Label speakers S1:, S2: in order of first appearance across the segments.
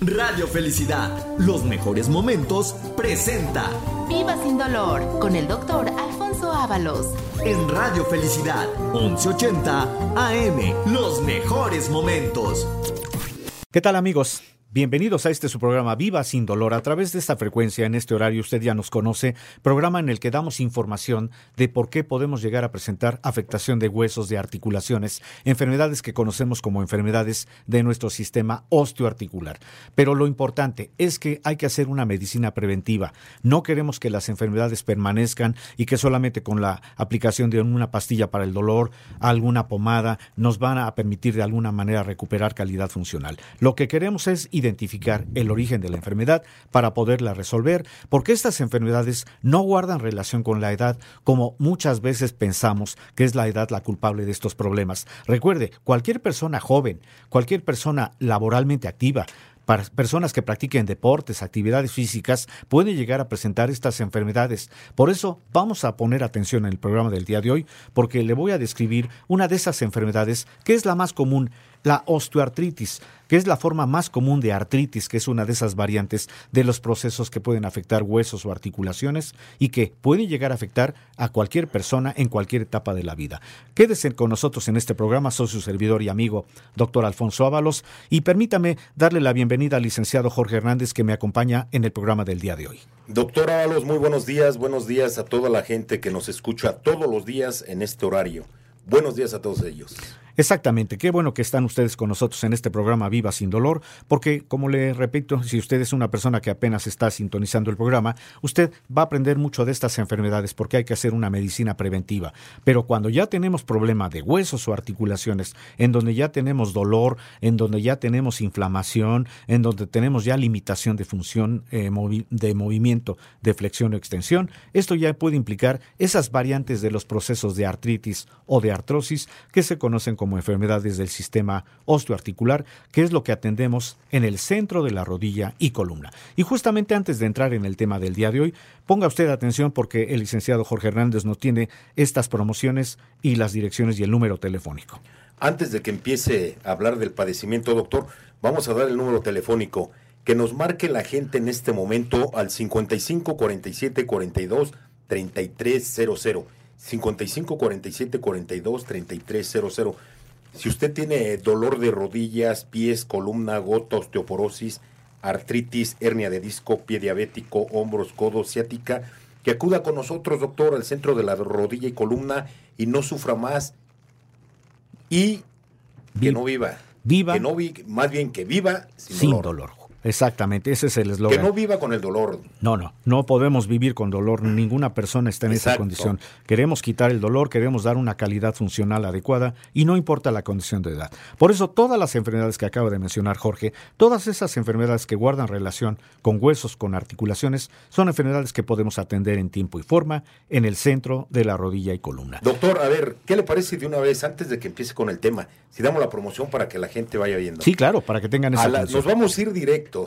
S1: Radio Felicidad, los mejores momentos, presenta
S2: Viva sin dolor con el doctor Alfonso Ábalos.
S1: En Radio Felicidad, 1180 AM, los mejores momentos.
S3: ¿Qué tal amigos? Bienvenidos a este su programa Viva sin dolor. A través de esta frecuencia, en este horario, usted ya nos conoce, programa en el que damos información de por qué podemos llegar a presentar afectación de huesos, de articulaciones, enfermedades que conocemos como enfermedades de nuestro sistema osteoarticular. Pero lo importante es que hay que hacer una medicina preventiva. No queremos que las enfermedades permanezcan y que solamente con la aplicación de una pastilla para el dolor, alguna pomada, nos van a permitir de alguna manera recuperar calidad funcional. Lo que queremos es identificar el origen de la enfermedad para poderla resolver, porque estas enfermedades no guardan relación con la edad como muchas veces pensamos que es la edad la culpable de estos problemas. Recuerde, cualquier persona joven, cualquier persona laboralmente activa, personas que practiquen deportes, actividades físicas, pueden llegar a presentar estas enfermedades. Por eso vamos a poner atención en el programa del día de hoy, porque le voy a describir una de esas enfermedades que es la más común, la osteoartritis, que es la forma más común de artritis, que es una de esas variantes de los procesos que pueden afectar huesos o articulaciones y que pueden llegar a afectar a cualquier persona en cualquier etapa de la vida. Quédese con nosotros en este programa, soy su servidor y amigo, doctor Alfonso Ábalos, y permítame darle la bienvenida al licenciado Jorge Hernández que me acompaña en el programa del día de hoy.
S4: Doctor Ábalos, muy buenos días, buenos días a toda la gente que nos escucha todos los días en este horario. Buenos días a todos ellos.
S3: Exactamente, qué bueno que están ustedes con nosotros en este programa Viva sin dolor, porque como le repito, si usted es una persona que apenas está sintonizando el programa, usted va a aprender mucho de estas enfermedades porque hay que hacer una medicina preventiva. Pero cuando ya tenemos problema de huesos o articulaciones, en donde ya tenemos dolor, en donde ya tenemos inflamación, en donde tenemos ya limitación de función eh, de movimiento, de flexión o extensión, esto ya puede implicar esas variantes de los procesos de artritis o de artrosis que se conocen como enfermedades del sistema osteoarticular, que es lo que atendemos en el centro de la rodilla y columna. Y justamente antes de entrar en el tema del día de hoy, ponga usted atención porque el licenciado Jorge Hernández no tiene estas promociones y las direcciones y el número telefónico.
S4: Antes de que empiece a hablar del padecimiento, doctor, vamos a dar el número telefónico que nos marque la gente en este momento al 55 47 42 3300. 55 47 42 3300. Si usted tiene dolor de rodillas, pies, columna, gota, osteoporosis, artritis, hernia de disco, pie diabético, hombros, codo, ciática, que acuda con nosotros, doctor, al centro de la rodilla y columna y no sufra más y que no viva.
S3: Viva.
S4: Que no más bien que viva
S3: sin, dolor. Exactamente, ese es el eslogan.
S4: Que no viva con el dolor.
S3: No, no, no podemos vivir con dolor. Ninguna persona está en esa condición. Queremos quitar el dolor, queremos dar una calidad funcional adecuada y no importa la condición de edad. Por eso todas las enfermedades que acaba de mencionar Jorge, todas esas enfermedades que guardan relación con huesos, con articulaciones, son enfermedades que podemos atender en tiempo y forma en el centro de la rodilla y columna.
S4: Doctor, a ver, ¿qué le parece de una vez antes de que empiece con el tema? Si damos la promoción para que la gente vaya viendo.
S3: Sí, claro, para que tengan esa
S4: Nos vamos a ir directo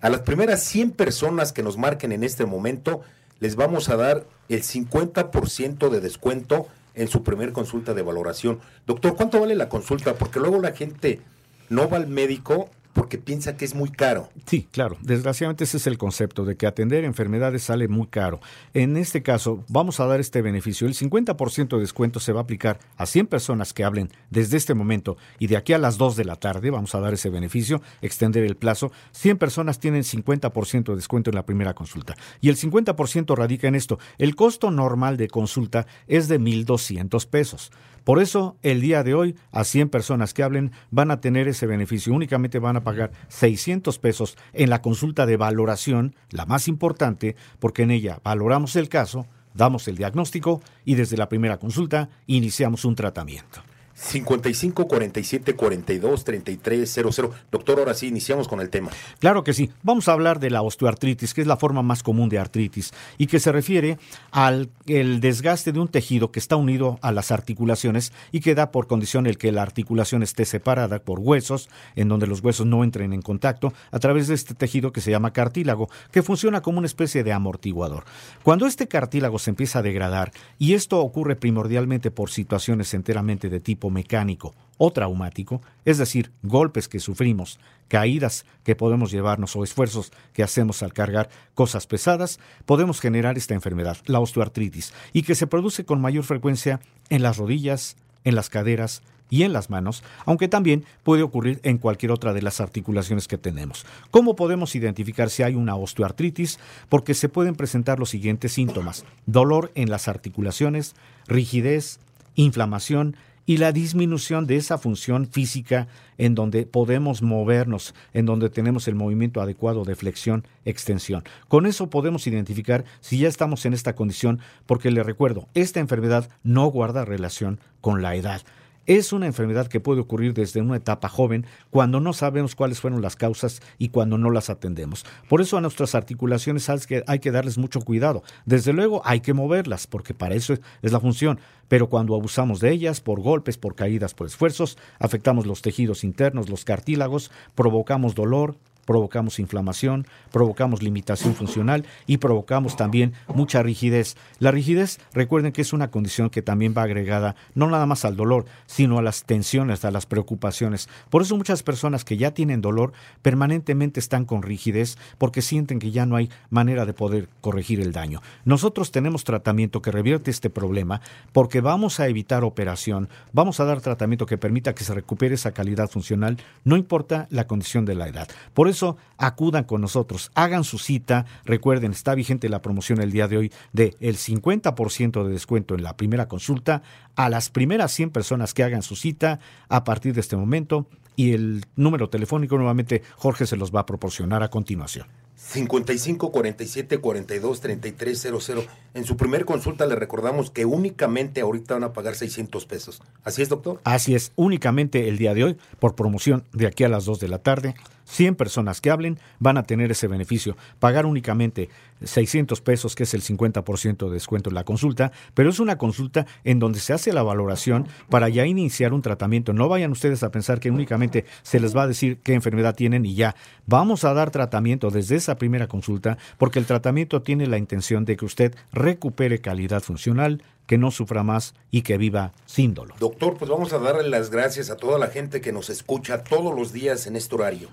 S4: a las primeras 100 personas que nos marquen en este momento, les vamos a dar el 50% de descuento en su primer consulta de valoración. Doctor, ¿cuánto vale la consulta? Porque luego la gente no va al médico porque piensa que es muy caro.
S3: Sí, claro. Desgraciadamente ese es el concepto de que atender enfermedades sale muy caro. En este caso, vamos a dar este beneficio. El 50% de descuento se va a aplicar a 100 personas que hablen desde este momento y de aquí a las 2 de la tarde vamos a dar ese beneficio, extender el plazo. 100 personas tienen 50% de descuento en la primera consulta. Y el 50% radica en esto. El costo normal de consulta es de 1.200 pesos. Por eso, el día de hoy, a 100 personas que hablen van a tener ese beneficio. Únicamente van a pagar 600 pesos en la consulta de valoración, la más importante, porque en ella valoramos el caso, damos el diagnóstico y desde la primera consulta iniciamos un tratamiento.
S4: 55 47 42 33 00. Doctor, ahora sí, iniciamos con el tema.
S3: Claro que sí. Vamos a hablar de la osteoartritis, que es la forma más común de artritis y que se refiere al el desgaste de un tejido que está unido a las articulaciones y que da por condición el que la articulación esté separada por huesos, en donde los huesos no entren en contacto, a través de este tejido que se llama cartílago, que funciona como una especie de amortiguador. Cuando este cartílago se empieza a degradar, y esto ocurre primordialmente por situaciones enteramente de tipo mecánico o traumático, es decir, golpes que sufrimos, caídas que podemos llevarnos o esfuerzos que hacemos al cargar cosas pesadas, podemos generar esta enfermedad, la osteoartritis, y que se produce con mayor frecuencia en las rodillas, en las caderas y en las manos, aunque también puede ocurrir en cualquier otra de las articulaciones que tenemos. ¿Cómo podemos identificar si hay una osteoartritis? Porque se pueden presentar los siguientes síntomas. Dolor en las articulaciones, rigidez, inflamación, y la disminución de esa función física en donde podemos movernos, en donde tenemos el movimiento adecuado de flexión, extensión. Con eso podemos identificar si ya estamos en esta condición, porque le recuerdo, esta enfermedad no guarda relación con la edad. Es una enfermedad que puede ocurrir desde una etapa joven cuando no sabemos cuáles fueron las causas y cuando no las atendemos. Por eso a nuestras articulaciones hay que darles mucho cuidado. Desde luego hay que moverlas porque para eso es la función. Pero cuando abusamos de ellas por golpes, por caídas, por esfuerzos, afectamos los tejidos internos, los cartílagos, provocamos dolor, provocamos inflamación, provocamos limitación funcional y provocamos también mucha rigidez. La rigidez, recuerden que es una condición que también va agregada no nada más al dolor, sino a las tensiones, a las preocupaciones. Por eso muchas personas que ya tienen dolor permanentemente están con rigidez porque sienten que ya no hay manera de poder corregir el daño. Nosotros tenemos tratamiento que revierte este problema porque vamos a evitar operación, vamos a dar tratamiento que permita que se recupere esa calidad funcional, no importa la condición de la edad. Por eso acudan con nosotros, hagan su cita. Recuerden, está vigente la promoción el día de hoy de el 50% de descuento en la primera consulta a las primeras 100 personas que hagan su cita a partir de este momento y el número telefónico nuevamente Jorge se los va a proporcionar a continuación.
S4: 55 47 42 33 00. En su primer consulta le recordamos que únicamente ahorita van a pagar 600 pesos. ¿Así es, doctor?
S3: Así es, únicamente el día de hoy, por promoción de aquí a las 2 de la tarde, 100 personas que hablen van a tener ese beneficio. Pagar únicamente 600 pesos, que es el 50% de descuento en la consulta, pero es una consulta en donde se hace la valoración para ya iniciar un tratamiento. No vayan ustedes a pensar que únicamente se les va a decir qué enfermedad tienen y ya. Vamos a dar tratamiento desde esa primera consulta porque el tratamiento tiene la intención de que usted recupere calidad funcional, que no sufra más y que viva sin dolor.
S4: Doctor, pues vamos a darle las gracias a toda la gente que nos escucha todos los días en este horario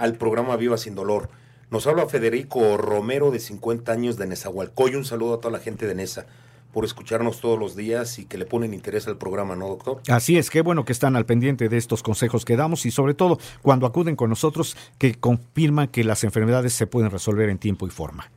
S4: al programa Viva Sin Dolor. Nos habla Federico Romero, de 50 años, de Nezahualcóyotl. Un saludo a toda la gente de Nesa por escucharnos todos los días y que le ponen interés al programa, ¿no, doctor?
S3: Así es, qué bueno que están al pendiente de estos consejos que damos y sobre todo cuando acuden con nosotros que confirman que las enfermedades se pueden resolver en tiempo y forma.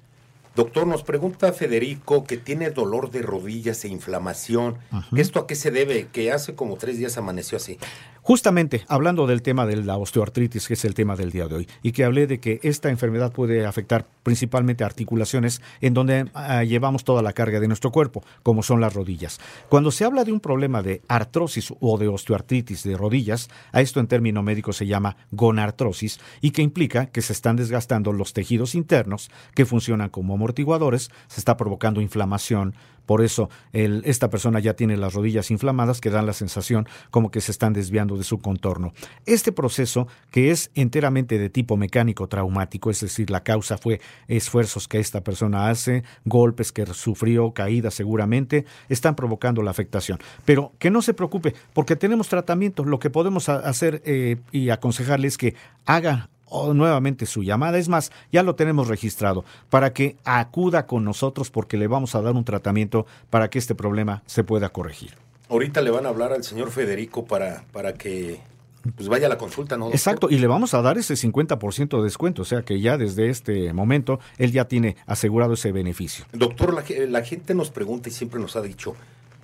S4: Doctor, nos pregunta Federico que tiene dolor de rodillas e inflamación. ¿Esto a qué se debe? Que hace como tres días amaneció así.
S3: Justamente hablando del tema de la osteoartritis, que es el tema del día de hoy, y que hablé de que esta enfermedad puede afectar principalmente articulaciones en donde ah, llevamos toda la carga de nuestro cuerpo, como son las rodillas. Cuando se habla de un problema de artrosis o de osteoartritis de rodillas, a esto en término médico se llama gonartrosis y que implica que se están desgastando los tejidos internos que funcionan como amortiguadores, se está provocando inflamación, por eso esta persona ya tiene las rodillas inflamadas que dan la sensación como que se están desviando de su contorno. Este proceso, que es enteramente de tipo mecánico traumático, es decir, la causa fue esfuerzos que esta persona hace, golpes que sufrió, caídas seguramente, están provocando la afectación. Pero que no se preocupe, porque tenemos tratamiento. Lo que podemos hacer eh, y aconsejarle es que haga nuevamente su llamada. Es más, ya lo tenemos registrado para que acuda con nosotros porque le vamos a dar un tratamiento para que este problema se pueda corregir.
S4: Ahorita le van a hablar al señor Federico para, para que pues vaya a la consulta, ¿no?
S3: Exacto, y le vamos a dar ese 50% de descuento, o sea que ya desde este momento él ya tiene asegurado ese beneficio.
S4: Doctor, la, la gente nos pregunta y siempre nos ha dicho,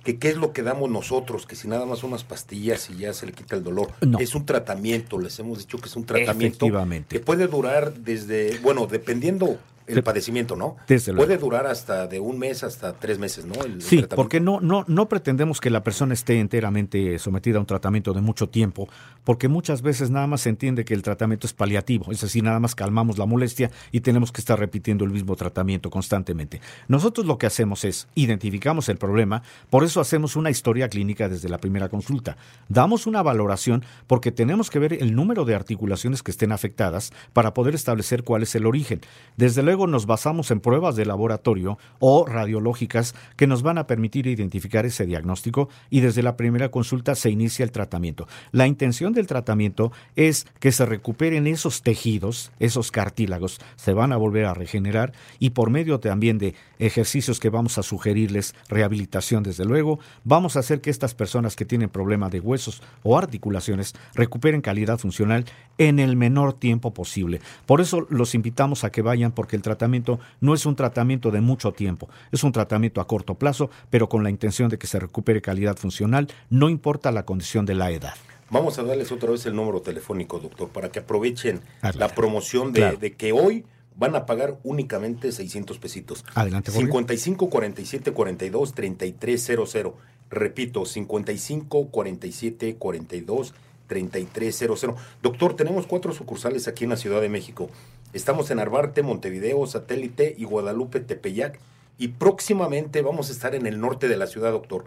S4: que qué es lo que damos nosotros, que si nada más unas pastillas y ya se le quita el dolor. Es un tratamiento, les hemos dicho que es un tratamiento que puede durar desde, bueno, dependiendo el padecimiento, ¿no? Puede durar hasta de un mes hasta tres meses, ¿no?
S3: sí, porque no, no, no pretendemos que la persona esté enteramente sometida a un tratamiento de mucho tiempo, porque muchas veces nada más se entiende que el tratamiento es paliativo, es decir, nada más calmamos la molestia y tenemos que estar repitiendo el mismo tratamiento constantemente. Nosotros lo que hacemos es identificamos el problema, por eso hacemos una historia clínica desde la primera consulta. Damos una valoración porque tenemos que ver el número de articulaciones que estén afectadas para poder establecer cuál es el origen. Desde luego, nos basamos en pruebas de laboratorio o radiológicas que nos van a permitir identificar ese diagnóstico y desde la primera consulta se inicia el tratamiento. La intención del tratamiento es que se recuperen esos tejidos, esos cartílagos, se van a volver a regenerar y por medio también de ejercicios que vamos a sugerirles, rehabilitación desde luego, vamos a hacer que estas personas que tienen problemas de huesos o articulaciones recuperen calidad funcional en el menor tiempo posible. Por eso los invitamos a que vayan porque el tratamiento no es un tratamiento de mucho tiempo, es un tratamiento a corto plazo, pero con la intención de que se recupere calidad funcional, no importa la condición de la edad.
S4: Vamos a darles otra vez el número telefónico, doctor, para que aprovechen la promoción de, que hoy van a pagar únicamente 600 pesitos.
S3: Adelante,
S4: 55 47 42 3300. Repito, 55 47 42 3300. Doctor, tenemos cuatro sucursales aquí en la Ciudad de México. Estamos en Arbarte, Montevideo, Satélite y Guadalupe, Tepeyac. Y próximamente vamos a estar en el norte de la ciudad, doctor.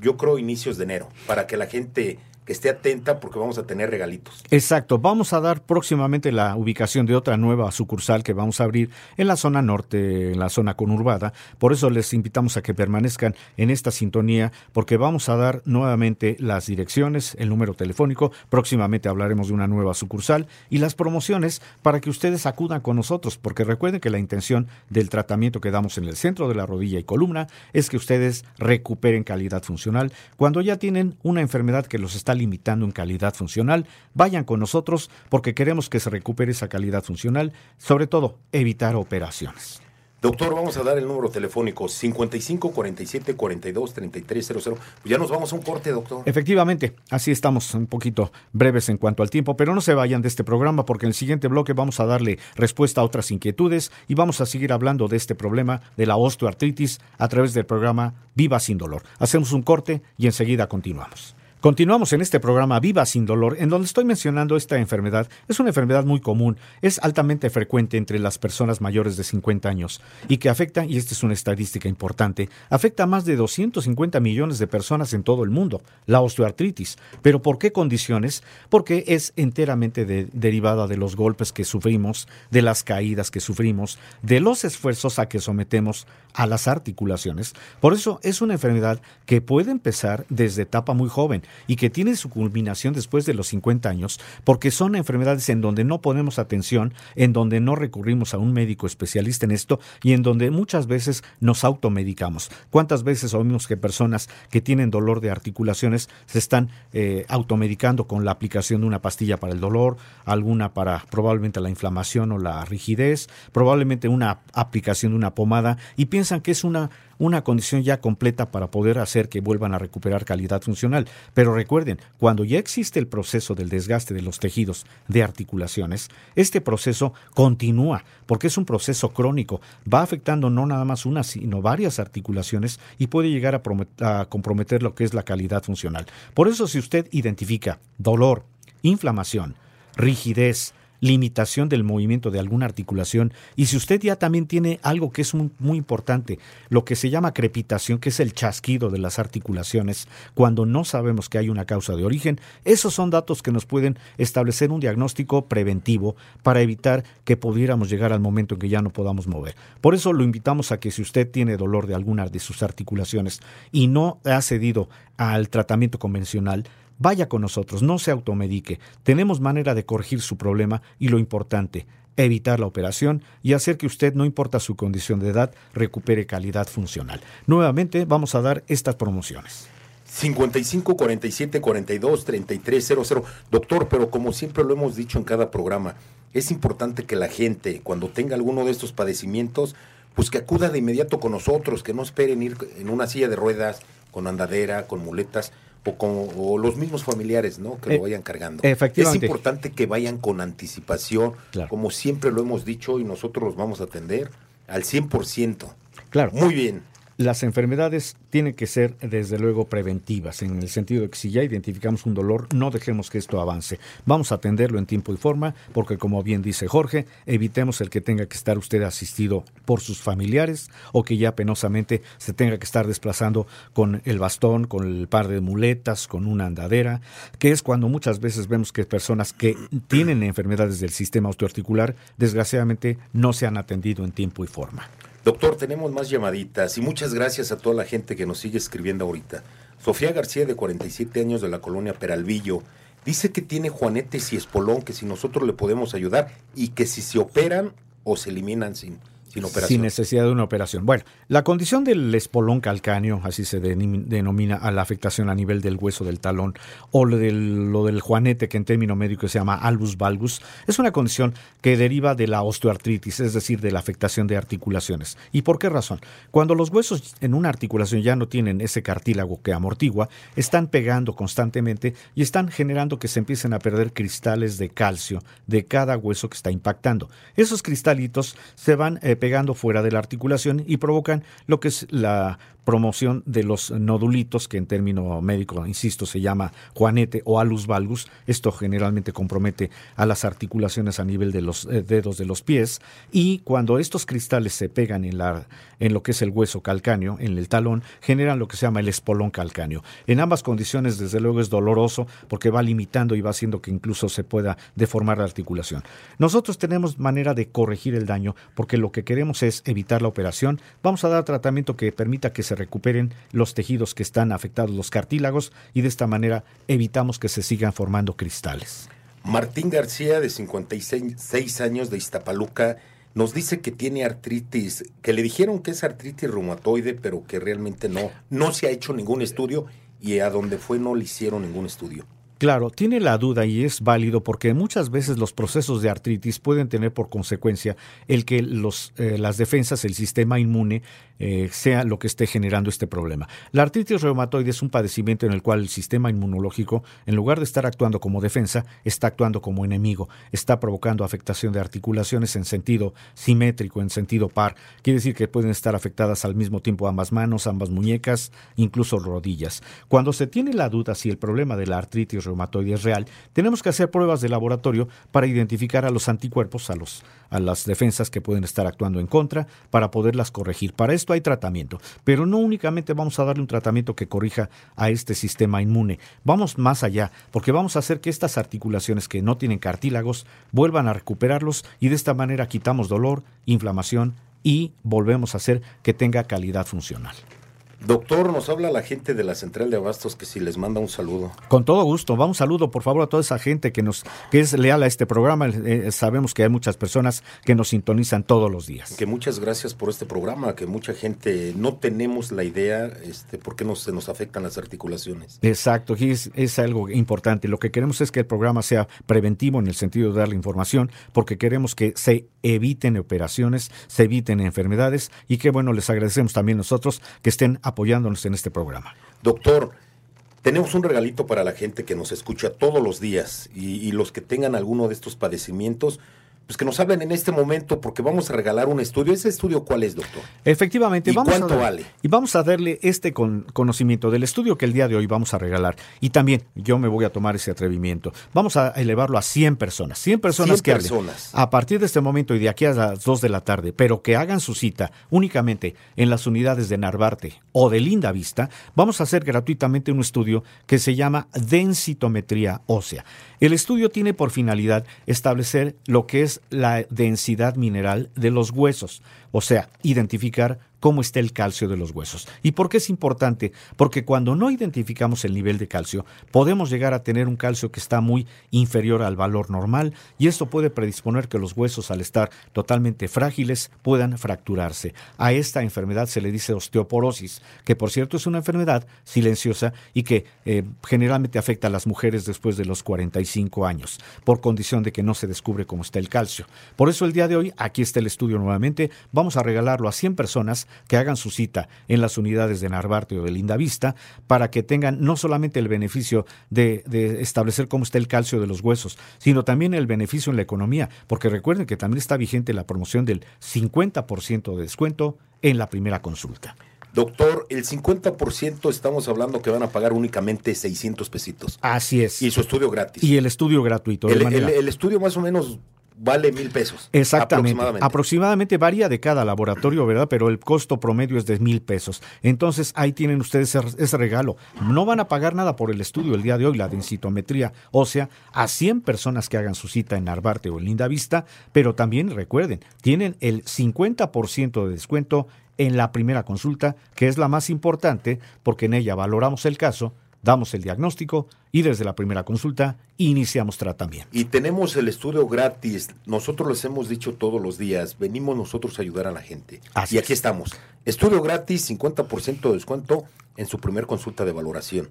S4: Yo creo inicios de enero, para que la gente que esté atenta porque vamos a tener regalitos.
S3: Exacto, vamos a dar próximamente la ubicación de otra nueva sucursal que vamos a abrir en la zona norte, en la zona conurbada. Por eso les invitamos a que permanezcan en esta sintonía porque vamos a dar nuevamente las direcciones, el número telefónico, próximamente hablaremos de una nueva sucursal y las promociones para que ustedes acudan con nosotros porque recuerden que la intención del tratamiento que damos en el centro de la rodilla y columna es que ustedes recuperen calidad funcional cuando ya tienen una enfermedad que los está limitando en calidad funcional, vayan con nosotros porque queremos que se recupere esa calidad funcional, sobre todo evitar operaciones.
S4: Doctor, vamos a dar el número telefónico 55 47 42 33 00. ya nos vamos a un corte, doctor.
S3: Efectivamente, así estamos un poquito breves en cuanto al tiempo, pero no se vayan de este programa porque en el siguiente bloque vamos a darle respuesta a otras inquietudes y vamos a seguir hablando de este problema de la osteoartritis a través del programa Viva sin dolor. Hacemos un corte y enseguida continuamos. Continuamos en este programa Viva sin dolor, en donde estoy mencionando esta enfermedad. Es una enfermedad muy común, es altamente frecuente entre las personas mayores de 50 años y que afecta, y esta es una estadística importante, afecta a más de 250 millones de personas en todo el mundo, la osteoartritis. ¿Pero por qué condiciones? Porque es enteramente derivada de los golpes que sufrimos, de las caídas que sufrimos, de los esfuerzos a que sometemos a las articulaciones. Por eso es una enfermedad que puede empezar desde etapa muy joven y que tiene su culminación después de los 50 años, porque son enfermedades en donde no ponemos atención, en donde no recurrimos a un médico especialista en esto y en donde muchas veces nos automedicamos. ¿Cuántas veces oímos que personas que tienen dolor de articulaciones se están eh, automedicando con la aplicación de una pastilla para el dolor, alguna para probablemente la inflamación o la rigidez, probablemente una aplicación de una pomada y piensan que es una una condición ya completa para poder hacer que vuelvan a recuperar calidad funcional. Pero recuerden, cuando ya existe el proceso del desgaste de los tejidos de articulaciones, este proceso continúa porque es un proceso crónico. Va afectando no nada más una, sino varias articulaciones y puede llegar a, comprometer lo que es la calidad funcional. Por eso si usted identifica dolor, inflamación, rigidez, limitación del movimiento de alguna articulación. Y si usted ya también tiene algo que es muy, importante, lo que se llama crepitación, que es el chasquido de las articulaciones, cuando no sabemos que hay una causa de origen, esos son datos que nos pueden establecer un diagnóstico preventivo para evitar que pudiéramos llegar al momento en que ya no podamos mover. Por eso lo invitamos a que si usted tiene dolor de alguna de sus articulaciones y no ha cedido al tratamiento convencional, Vaya con nosotros, no se automedique. Tenemos manera de corregir su problema y lo importante, evitar la operación y hacer que usted, no importa su condición de edad, recupere calidad funcional. Nuevamente vamos a dar estas promociones.
S4: 55 47 42 33 00. Doctor, pero como siempre lo hemos dicho en cada programa, es importante que la gente, cuando tenga alguno de estos padecimientos, pues que acuda de inmediato con nosotros, que no esperen ir en una silla de ruedas, con andadera, con muletas, o, los mismos familiares, ¿no? Que lo eh, vayan cargando. Es importante que vayan con anticipación, como siempre lo hemos dicho y nosotros los vamos a atender al 100%.
S3: Claro.
S4: Muy bien.
S3: Las enfermedades tienen que ser desde luego preventivas, en el sentido de que si ya identificamos un dolor, no dejemos que esto avance. Vamos a atenderlo en tiempo y forma, porque como bien dice Jorge, evitemos el que tenga que estar usted asistido por sus familiares o que ya penosamente se tenga que estar desplazando con el bastón, con el par de muletas, con una andadera, que es cuando muchas veces vemos que personas que tienen enfermedades del sistema osteoarticular, desgraciadamente no se han atendido en tiempo y forma.
S4: Doctor, tenemos más llamaditas y muchas gracias a toda la gente que nos sigue escribiendo ahorita. Sofía García, de 47 años, de la colonia Peralvillo, dice que tiene juanetes y espolón, que si nosotros le podemos ayudar y que si se operan o se eliminan sin, sin
S3: necesidad de una operación. Bueno, la condición del espolón calcáneo, así se denomina a la afectación a nivel del hueso del talón, o lo del, lo del juanete, que en término médico se llama albus valgus, es una condición que deriva de la osteoartritis, es decir, de la afectación de articulaciones. ¿Y por qué razón? Cuando los huesos en una articulación ya no tienen ese cartílago que amortigua, están pegando constantemente y están generando que se empiecen a perder cristales de calcio de cada hueso que está impactando. Esos cristalitos se van eh, pegando fuera de la articulación y provocan lo que es la promoción de los nodulitos, que en término médico, insisto, se llama juanete o alus valgus. Esto generalmente compromete a las articulaciones a nivel de los eh, dedos de los pies. Y cuando estos cristales se pegan en, la, en lo que es el hueso calcáneo, en el talón, generan lo que se llama el espolón calcáneo. En ambas condiciones, desde luego, es doloroso porque va limitando y va haciendo que incluso se pueda deformar la articulación. Nosotros tenemos manera de corregir el daño porque lo que queremos es evitar la operación. Vamos a dar tratamiento que permita que se recuperen los tejidos que están afectados, los cartílagos, y de esta manera evitamos que se sigan formando cristales.
S4: Martín García, de 56 años de Iztapaluca, nos dice que tiene artritis, que le dijeron que es artritis reumatoide, pero que realmente no, no se ha hecho ningún estudio y a donde fue no le hicieron ningún estudio.
S3: Claro, tiene la duda y es válido porque muchas veces los procesos de artritis pueden tener por consecuencia el que los, eh, las defensas, el sistema inmune, eh, sea lo que esté generando este problema. La artritis reumatoide es un padecimiento en el cual el sistema inmunológico, en lugar de estar actuando como defensa, está actuando como enemigo, está provocando afectación de articulaciones en sentido simétrico, en sentido par. Quiere decir que pueden estar afectadas al mismo tiempo ambas manos, ambas muñecas, incluso rodillas. Cuando se tiene la duda si el problema de la artritis reumatoide es real, tenemos que hacer pruebas de laboratorio para identificar a los anticuerpos, a, los, a las defensas que pueden estar actuando en contra, para poderlas corregir. Para esto hay tratamiento, pero no únicamente vamos a darle un tratamiento que corrija a este sistema inmune, vamos más allá, porque vamos a hacer que estas articulaciones que no tienen cartílagos vuelvan a recuperarlos y de esta manera quitamos dolor, inflamación y volvemos a hacer que tenga calidad funcional.
S4: Doctor, nos habla la gente de la central de abastos que si les manda un saludo.
S3: Con todo gusto, va un saludo por favor a toda esa gente que nos que es leal a este programa. Eh, sabemos que hay muchas personas que nos sintonizan todos los días.
S4: Que muchas gracias por este programa, que mucha gente no tenemos la idea este por qué nos, se nos afectan las articulaciones.
S3: Exacto, y es, es algo importante. Lo que queremos es que el programa sea preventivo en el sentido de dar la información, porque queremos que se eviten operaciones, se eviten enfermedades y que bueno, les agradecemos también nosotros que estén apoyándonos en este programa.
S4: Doctor, tenemos un regalito para la gente que nos escucha todos los días y, los que tengan alguno de estos padecimientos pues que nos hablen en este momento porque vamos a regalar un estudio. ¿Ese estudio cuál es, doctor?
S3: Efectivamente.
S4: ¿Y vamos cuánto vale?
S3: Y vamos a darle este conocimiento del estudio que el día de hoy vamos a regalar. Y también yo me voy a tomar ese atrevimiento. Vamos a elevarlo a 100 personas. 100 personas
S4: 100 que personas.
S3: a partir de este momento y de aquí a las 2 de la tarde, pero que hagan su cita únicamente en las unidades de Narvarte o de Linda Vista, vamos a hacer gratuitamente un estudio que se llama densitometría ósea. El estudio tiene por finalidad establecer lo que es la densidad mineral de los huesos, o sea, identificar cómo está el calcio de los huesos. ¿Y por qué es importante? Porque cuando no identificamos el nivel de calcio, podemos llegar a tener un calcio que está muy inferior al valor normal y esto puede predisponer que los huesos al estar totalmente frágiles puedan fracturarse. A esta enfermedad se le dice osteoporosis, que por cierto es una enfermedad silenciosa y que eh, generalmente afecta a las mujeres después de los 45 años, por condición de que no se descubre cómo está el calcio. Por eso el día de hoy, aquí está el estudio nuevamente, vamos a regalarlo a 100 personas que hagan su cita en las unidades de Narvarte o de Linda Vista para que tengan no solamente el beneficio de, de establecer cómo está el calcio de los huesos, sino también el beneficio en la economía, porque recuerden que también está vigente la promoción del 50% de descuento en la primera consulta.
S4: Doctor, el 50% estamos hablando que van a pagar únicamente 600 pesitos.
S3: Así es.
S4: Y su estudio gratis.
S3: Y el estudio gratuito.
S4: El, el, el estudio más o menos vale mil pesos.
S3: Exactamente. Aproximadamente. aproximadamente. varía de cada laboratorio, ¿verdad? Pero el costo promedio es de mil pesos. Entonces ahí tienen ustedes ese, regalo. No van a pagar nada por el estudio el día de hoy, la densitometría ósea, a 100 personas que hagan su cita en Narvarte o en Linda Vista, pero también recuerden, tienen el 50% de descuento en la primera consulta, que es la más importante porque en ella valoramos el caso damos el diagnóstico y desde la primera consulta iniciamos tratamiento.
S4: Y tenemos el estudio gratis. Nosotros les hemos dicho todos los días, venimos nosotros a ayudar a la gente. y aquí estamos. Estudio gratis, 50% de descuento en su primer consulta de valoración.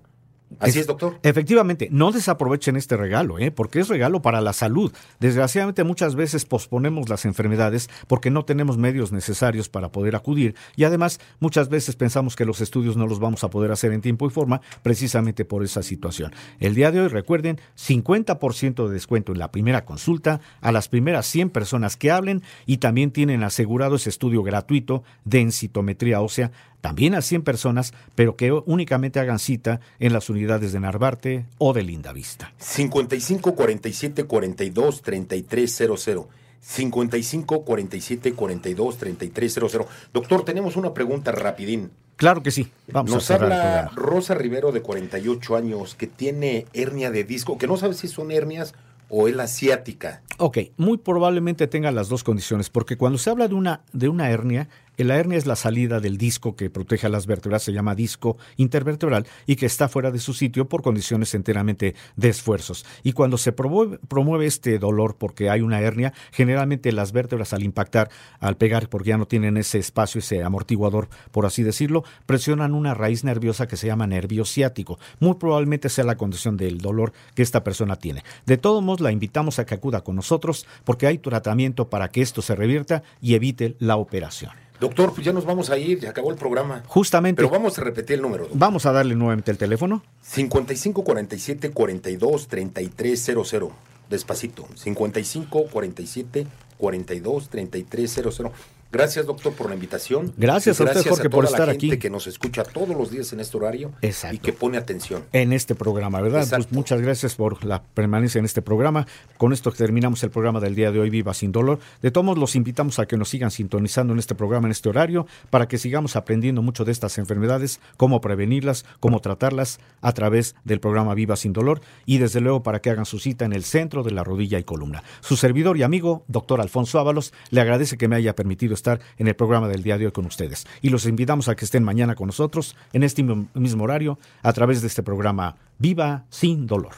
S4: Así es, doctor.
S3: Efectivamente, no desaprovechen este regalo, ¿eh? porque es regalo para la salud. Desgraciadamente muchas veces posponemos las enfermedades porque no tenemos medios necesarios para poder acudir y además muchas veces pensamos que los estudios no los vamos a poder hacer en tiempo y forma precisamente por esa situación. El día de hoy, recuerden, 50% de descuento en la primera consulta a las primeras 100 personas que hablen y también tienen asegurado ese estudio gratuito de encitometría ósea también a 100 personas, pero que únicamente hagan cita en las unidades de Narvarte o de Lindavista.
S4: 55 47 42 33 00. 55 47 42 33 00. Doctor, tenemos una pregunta rapidín.
S3: Claro que sí.
S4: Vamos Nos a habla Rosa Rivero de 48 años que tiene hernia de disco, que no sabe si son hernias o es la asiática.
S3: Ok, muy probablemente tenga las dos condiciones, porque cuando se habla de una, de una hernia, la hernia es la salida del disco que protege a las vértebras, se llama disco intervertebral y que está fuera de su sitio por condiciones enteramente de esfuerzos. Y cuando se promueve, este dolor porque hay una hernia, generalmente las vértebras al impactar, al pegar, porque ya no tienen ese espacio, ese amortiguador, por así decirlo, presionan una raíz nerviosa que se llama nervio ciático. Muy probablemente sea la condición del dolor que esta persona tiene. De todos modos, la invitamos a que acuda con nosotros porque hay tratamiento para que esto se revierta y evite la operación.
S4: Doctor, pues ya nos vamos a ir, ya acabó el programa.
S3: Justamente.
S4: Pero vamos a repetir el número.
S3: Vamos a darle nuevamente el teléfono.
S4: 55 47 42 33 00. Despacito. 55 47 42 33 00. Gracias, doctor, por la invitación.
S3: Gracias, a usted, Jorge, por estar aquí.
S4: que nos escucha todos los días en este horario y que pone atención.
S3: En este programa, ¿verdad? Pues muchas gracias por la permanencia en este programa. Con esto terminamos el programa del día de hoy, Viva Sin Dolor. De todos los invitamos a que nos sigan sintonizando en este programa, en este horario, para que sigamos aprendiendo mucho de estas enfermedades, cómo prevenirlas, cómo tratarlas a través del programa Viva Sin Dolor y desde luego para que hagan su cita en el centro de la rodilla y columna. Su servidor y amigo, doctor Alfonso Ábalos, le agradece que me haya permitido estar en el programa del día de hoy con ustedes. Y los invitamos a que estén mañana con nosotros en este mismo horario a través de este programa Viva sin dolor.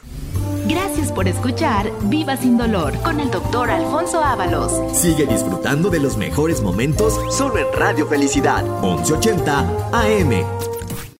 S2: Gracias por escuchar Viva sin dolor con el doctor Alfonso Ábalos.
S1: Sigue disfrutando de los mejores momentos solo en Radio Felicidad 1180 AM.